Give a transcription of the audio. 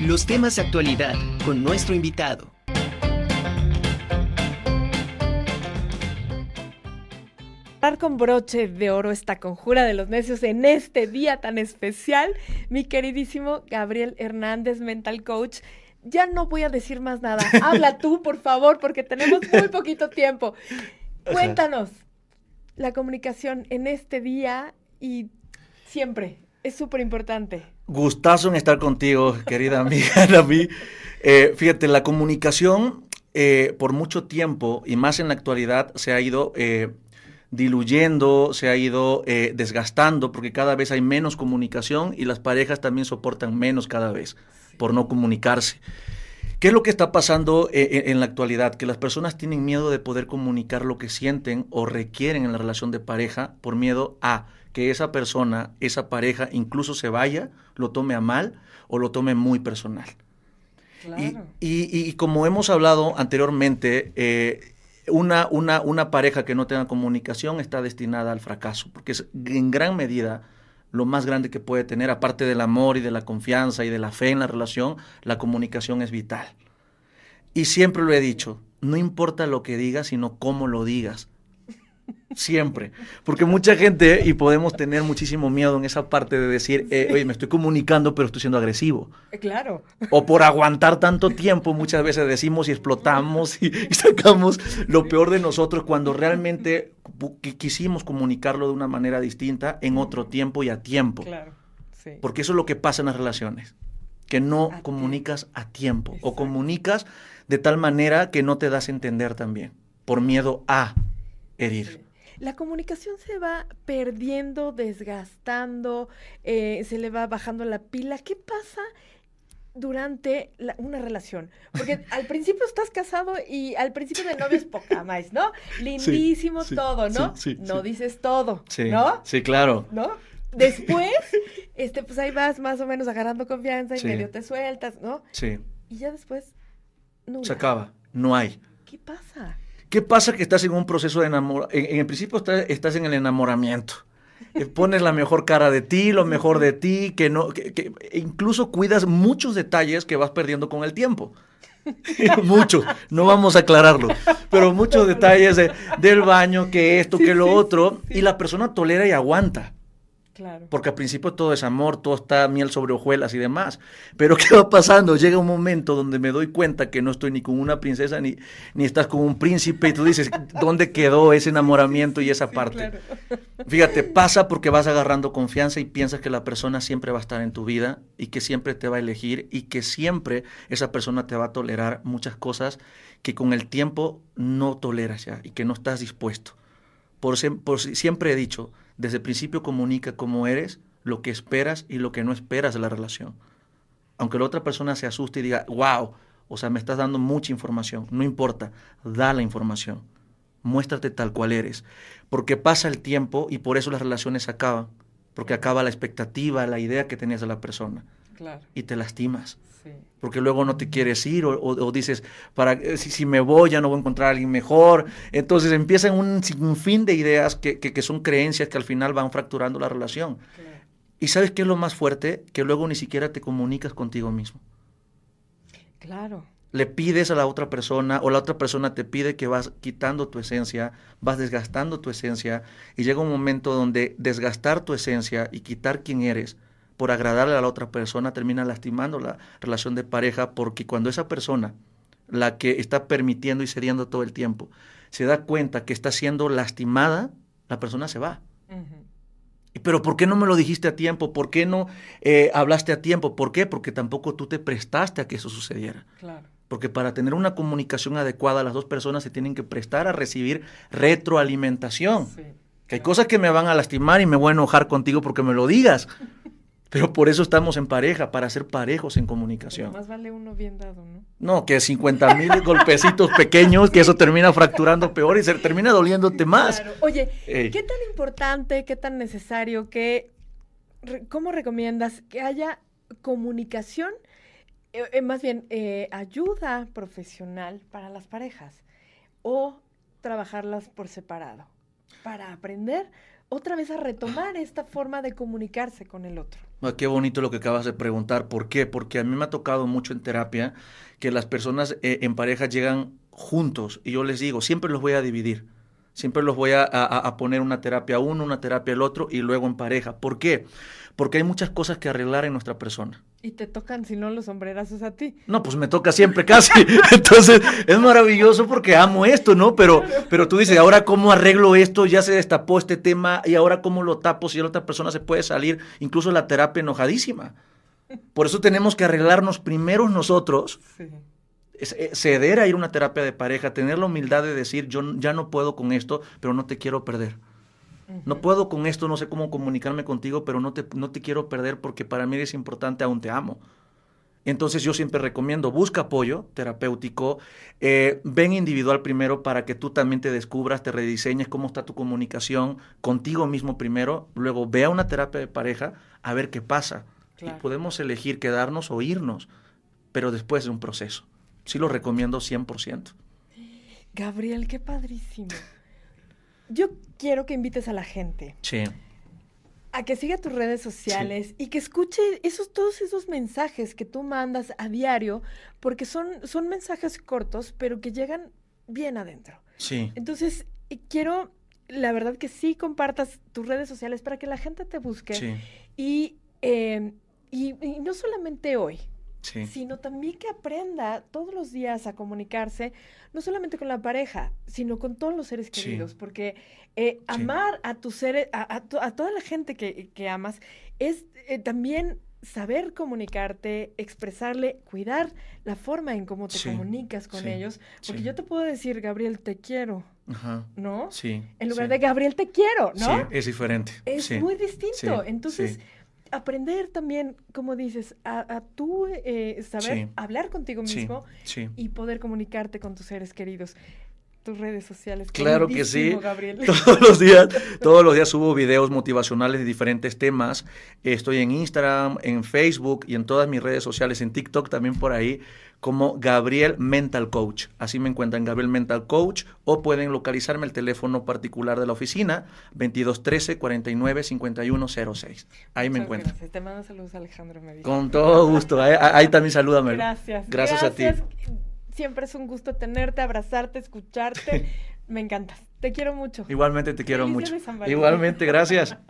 Los temas de actualidad con nuestro invitado. con broche de oro esta conjura de los necios en este día tan especial, mi queridísimo Gabriel Hernández, mental coach. Ya no voy a decir más nada. Habla tú, por favor, porque tenemos muy poquito tiempo. Cuéntanos la comunicación en este día y siempre. Es súper importante. Gustazo en estar contigo, querida amiga David. Eh, fíjate, la comunicación eh, por mucho tiempo y más en la actualidad se ha ido eh, diluyendo, se ha ido desgastando, porque cada vez hay menos comunicación y las parejas también soportan menos cada vez por no comunicarse. ¿Qué es lo que está pasando eh, en la actualidad? Que las personas tienen miedo de poder comunicar lo que sienten o requieren en la relación de pareja por miedo a que esa persona, esa pareja, incluso se vaya, lo tome a mal o lo tome muy personal. Y, como hemos hablado anteriormente, una, una, una pareja que no tenga comunicación está destinada al fracaso, porque es en gran medida lo más grande que puede tener, aparte del amor y de la confianza y de la fe en la relación, la comunicación es vital. Y siempre lo he dicho, no importa lo que digas, sino cómo lo digas. Siempre. Porque mucha gente, y podemos tener muchísimo miedo en esa parte de decir, eh, oye, me estoy comunicando, pero estoy siendo agresivo. Eh, claro. O por aguantar tanto tiempo, muchas veces decimos y explotamos y, sacamos lo peor de nosotros cuando realmente quisimos comunicarlo de una manera distinta en otro tiempo y a tiempo. Claro. Sí. Porque eso es lo que pasa en las relaciones, que no comunicas a tiempo o comunicas de tal manera que no te das a entender también, por miedo a herir. La comunicación se va perdiendo, desgastando, eh, se le va bajando la pila. ¿Qué pasa durante una relación? Porque al principio estás casado y al principio de novio es poca más, ¿no? Lindísimo todo, ¿no? no dices todo, ¿no? Sí, claro. ¿No? Después, este, pues ahí vas más o menos agarrando confianza y medio te sueltas, ¿no? Sí. Y ya después, no. Se acaba, no hay. ¿Qué pasa? ¿Qué pasa que estás en un proceso de enamoramiento? En, el principio estás, en el enamoramiento. pones la mejor cara de ti, lo mejor de ti, que no, que, incluso cuidas muchos detalles que vas perdiendo con el tiempo. muchos, no vamos a aclararlo, pero muchos detalles del baño, que esto, que lo otro, y la persona tolera y aguanta. Porque al principio todo es amor, todo está miel sobre hojuelas y demás. Pero ¿qué va pasando? Llega un momento donde me doy cuenta que no estoy ni con una princesa ni, ni estás con un príncipe y tú dices, ¿dónde quedó ese enamoramiento y esa parte? Fíjate, pasa porque vas agarrando confianza y piensas que la persona siempre va a estar en tu vida y que siempre te va a elegir y que siempre esa persona te va a tolerar muchas cosas que con el tiempo no toleras ya y que no estás dispuesto. Por, por siempre he dicho, desde el principio comunica cómo eres, lo que esperas y lo que no esperas de la relación. Aunque la otra persona se asuste y diga, wow, o sea, me estás dando mucha información, no importa, da la información. Muéstrate tal cual eres. Porque pasa el tiempo y por eso las relaciones acaban. Porque acaba la expectativa, la idea que tenías de la persona. Y te lastimas. Porque luego no te quieres ir o, dices, para, eh, si, me voy ya no voy a encontrar a alguien mejor. Entonces empiezan un sinfín de ideas que, que, son creencias que al final van fracturando la relación. ¿Y sabes qué es lo más fuerte? Que luego ni siquiera te comunicas contigo mismo. Claro. Le pides a la otra persona o la otra persona te pide que vas quitando tu esencia, vas desgastando tu esencia y llega un momento donde desgastar tu esencia y quitar quién eres por agradarle a la otra persona termina lastimando la relación de pareja porque cuando esa persona, la que está permitiendo y cediendo todo el tiempo, se da cuenta que está siendo lastimada, la persona se va. Pero ¿por qué no me lo dijiste a tiempo? ¿Por qué no eh, hablaste a tiempo? ¿Por qué? Porque tampoco tú te prestaste a que eso sucediera. Porque para tener una comunicación adecuada, las dos personas se tienen que prestar a recibir retroalimentación. que hay cosas que me van a lastimar y me voy a enojar contigo porque me lo digas. Pero por eso estamos en pareja, para ser parejos en comunicación. más vale uno bien dado, ¿no? No, que 50 mil golpecitos pequeños, que eso termina fracturando peor y se termina doliéndote más. Oye, ¿qué tan importante, qué tan necesario, qué, cómo recomiendas que haya comunicación, eh, eh, más bien eh, ayuda profesional para las parejas o trabajarlas por separado para aprender otra vez a retomar esta forma de comunicarse con el otro? Ah, qué bonito lo que acabas de preguntar. ¿Por qué? Porque a mí me ha tocado mucho en terapia que las personas eh, en pareja llegan juntos y yo les digo, siempre los voy a dividir. Siempre los voy a, a, poner una terapia a uno, una terapia al otro y luego en pareja. ¿Por qué? Porque hay muchas cosas que arreglar en nuestra persona. Y te tocan, si no, los sombrerazos a ti. No, pues me toca siempre casi. Entonces, es maravilloso porque amo esto, ¿no? Pero, pero tú dices, ahora cómo arreglo esto, ya se destapó este tema, y ahora cómo lo tapo si la otra persona se puede salir, incluso la terapia enojadísima. Por eso tenemos que arreglarnos primero nosotros. Sí ceder a ir a una terapia de pareja, tener la humildad de decir, yo ya no puedo con esto, pero no te quiero perder. No puedo con esto, no sé cómo comunicarme contigo, pero no te, no te quiero perder porque para mí es importante, aún te amo. Entonces yo siempre recomiendo, busca apoyo terapéutico, eh, ven individual primero para que tú también te descubras, te rediseñes cómo está tu comunicación contigo mismo primero, luego ve a una terapia de pareja a ver qué pasa. Y podemos elegir quedarnos o irnos, pero después de un proceso sí lo recomiendo 100%. Gabriel, qué padrísimo. Yo quiero que invites a la gente. Sí. A que siga tus redes sociales y que escuche esos, todos esos mensajes que tú mandas a diario, porque son, son mensajes cortos, pero que llegan bien adentro. Sí. Entonces, quiero, la verdad que sí compartas tus redes sociales para que la gente te busque. Sí. Y, eh, y no solamente hoy, sino también que aprenda todos los días a comunicarse, no solamente con la pareja, sino con todos los seres queridos, porque eh, amar a tus seres, a, toda la gente que, amas, es eh, también saber comunicarte, expresarle, cuidar la forma en cómo te comunicas con ellos, porque yo te puedo decir, Gabriel, te quiero. ¿No? Sí. En lugar de Gabriel, te quiero, ¿no? Sí, es diferente. Es muy distinto. Entonces, aprender también, como dices, a, tú eh, saber hablar contigo mismo y poder comunicarte con tus seres queridos. Tus redes sociales. Claro que sí. Todos los días, todos los días subo videos motivacionales de diferentes temas. Estoy en Instagram, en Facebook y en todas mis redes sociales, en TikTok también por ahí como Gabriel Mental Coach. Así me encuentran Gabriel Mental Coach o pueden localizarme el teléfono particular de la oficina 2213 49 5106. Ahí me encuentran. Gracias. Te mando saludos Alejandro Con todo gusto. Ahí, también salúdame. Gracias. Gracias. a ti. Siempre es un gusto tenerte, abrazarte, escucharte. me encanta. Te quiero mucho. Igualmente te quiero mucho. Igualmente, gracias.